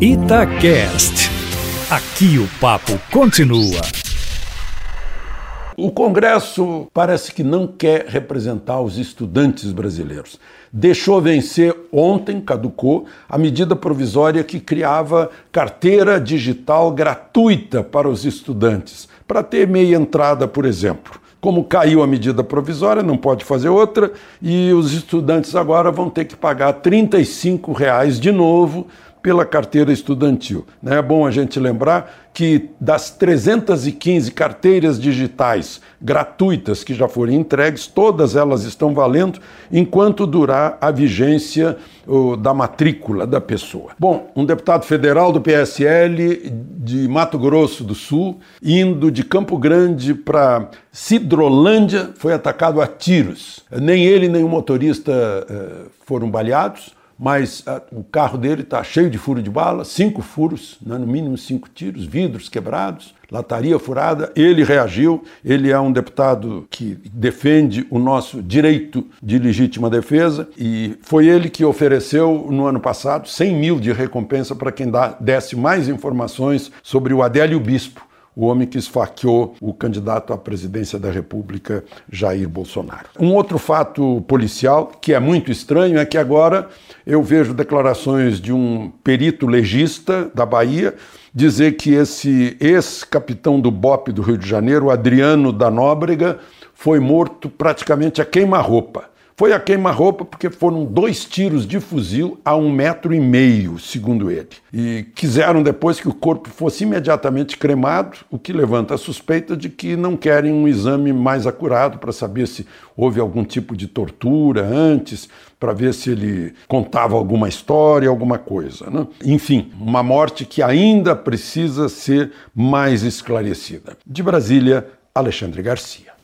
Itacast. Aqui o papo continua. O Congresso parece que não quer representar os estudantes brasileiros. Deixou vencer ontem, caducou, a medida provisória que criava carteira digital gratuita para os estudantes, para ter meia entrada, por exemplo. Como caiu a medida provisória, não pode fazer outra, e os estudantes agora vão ter que pagar 35 reais de novo pela carteira estudantil. Né? É bom a gente lembrar que das 315 carteiras digitais gratuitas que já foram entregues, todas elas estão valendo enquanto durar a vigência da matrícula da pessoa. Bom, um deputado federal do PSL de Mato Grosso do Sul, indo de Campo Grande para Cidrolândia, foi atacado a tiros. Nem ele nem o motorista eh, foram baleados mas a, ah, o carro dele está cheio de furo de bala, cinco furos, né, no mínimo cinco tiros, vidros quebrados, lataria furada. Ele reagiu, ele é um deputado que defende o nosso direito de legítima defesa e foi ele que ofereceu no ano passado 100 mil de recompensa para quem dá, desse mais informações sobre o Adélio Bispo o homem que esfaqueou o candidato à presidência da República, Jair Bolsonaro. Um outro fato policial que é muito estranho é que agora eu vejo declarações de um perito legista da Bahia dizer que esse ex-capitão do BOP do Rio de Janeiro, Adriano da Nóbrega, foi morto praticamente a queima-roupa. Foi a queima-roupa porque foram dois tiros de fuzil a um metro e meio, segundo ele. E quiseram depois que o corpo fosse imediatamente cremado, o que levanta a suspeita de que não querem um exame mais acurado para saber se houve algum tipo de tortura antes, para ver se ele contava alguma história, alguma coisa. Né? Enfim, uma morte que ainda precisa ser mais esclarecida. De Brasília, Alexandre Garcia.